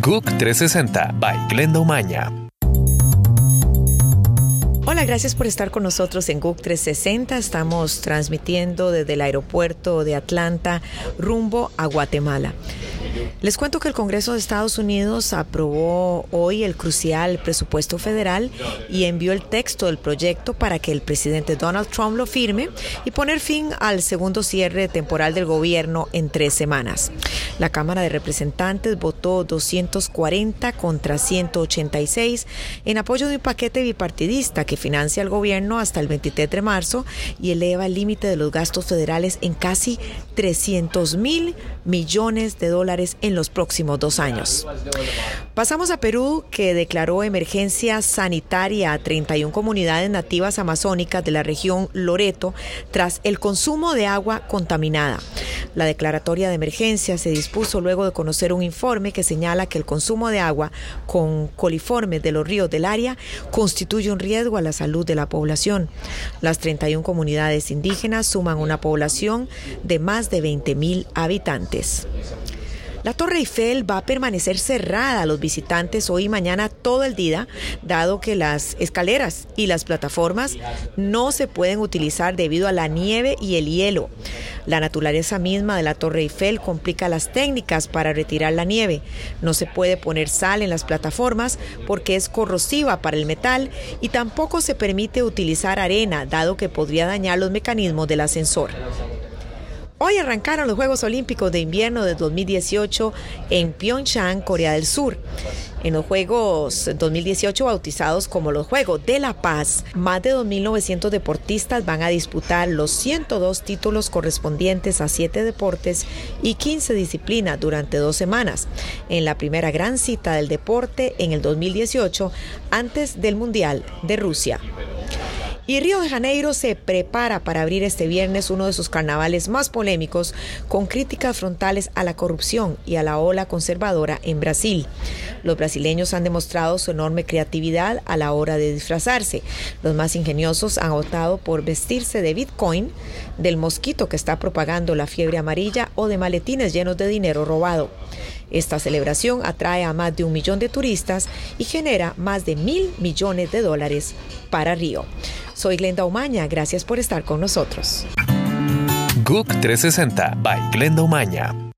GUC 360 by Glenda Umaña. Hola, gracias por estar con nosotros en GUC 360. Estamos transmitiendo desde el aeropuerto de Atlanta rumbo a Guatemala. Les cuento que el Congreso de Estados Unidos aprobó hoy el crucial presupuesto federal y envió el texto del proyecto para que el presidente Donald Trump lo firme y poner fin al segundo cierre temporal del gobierno en tres semanas. La Cámara de Representantes votó 240 contra 186 en apoyo de un paquete bipartidista que financia al gobierno hasta el 23 de marzo y eleva el límite de los gastos federales en casi 300 mil millones de en los próximos dos años. Pasamos a Perú, que declaró emergencia sanitaria a 31 comunidades nativas amazónicas de la región Loreto tras el consumo de agua contaminada. La declaratoria de emergencia se dispuso luego de conocer un informe que señala que el consumo de agua con coliformes de los ríos del área constituye un riesgo a la salud de la población. Las 31 comunidades indígenas suman una población de más de 20.000 habitantes. La Torre Eiffel va a permanecer cerrada a los visitantes hoy y mañana todo el día, dado que las escaleras y las plataformas no se pueden utilizar debido a la nieve y el hielo. La naturaleza misma de la Torre Eiffel complica las técnicas para retirar la nieve. No se puede poner sal en las plataformas porque es corrosiva para el metal y tampoco se permite utilizar arena, dado que podría dañar los mecanismos del ascensor. Hoy arrancaron los Juegos Olímpicos de Invierno de 2018 en Pyeongchang, Corea del Sur. En los Juegos 2018 bautizados como los Juegos de la Paz, más de 2.900 deportistas van a disputar los 102 títulos correspondientes a 7 deportes y 15 disciplinas durante dos semanas, en la primera gran cita del deporte en el 2018 antes del Mundial de Rusia. Y Río de Janeiro se prepara para abrir este viernes uno de sus carnavales más polémicos, con críticas frontales a la corrupción y a la ola conservadora en Brasil. Los brasileños han demostrado su enorme creatividad a la hora de disfrazarse. Los más ingeniosos han optado por vestirse de Bitcoin, del mosquito que está propagando la fiebre amarilla o de maletines llenos de dinero robado. Esta celebración atrae a más de un millón de turistas y genera más de mil millones de dólares para Río. Soy Glenda Umaña, gracias por estar con nosotros. GUC 360 by Glenda Umaña.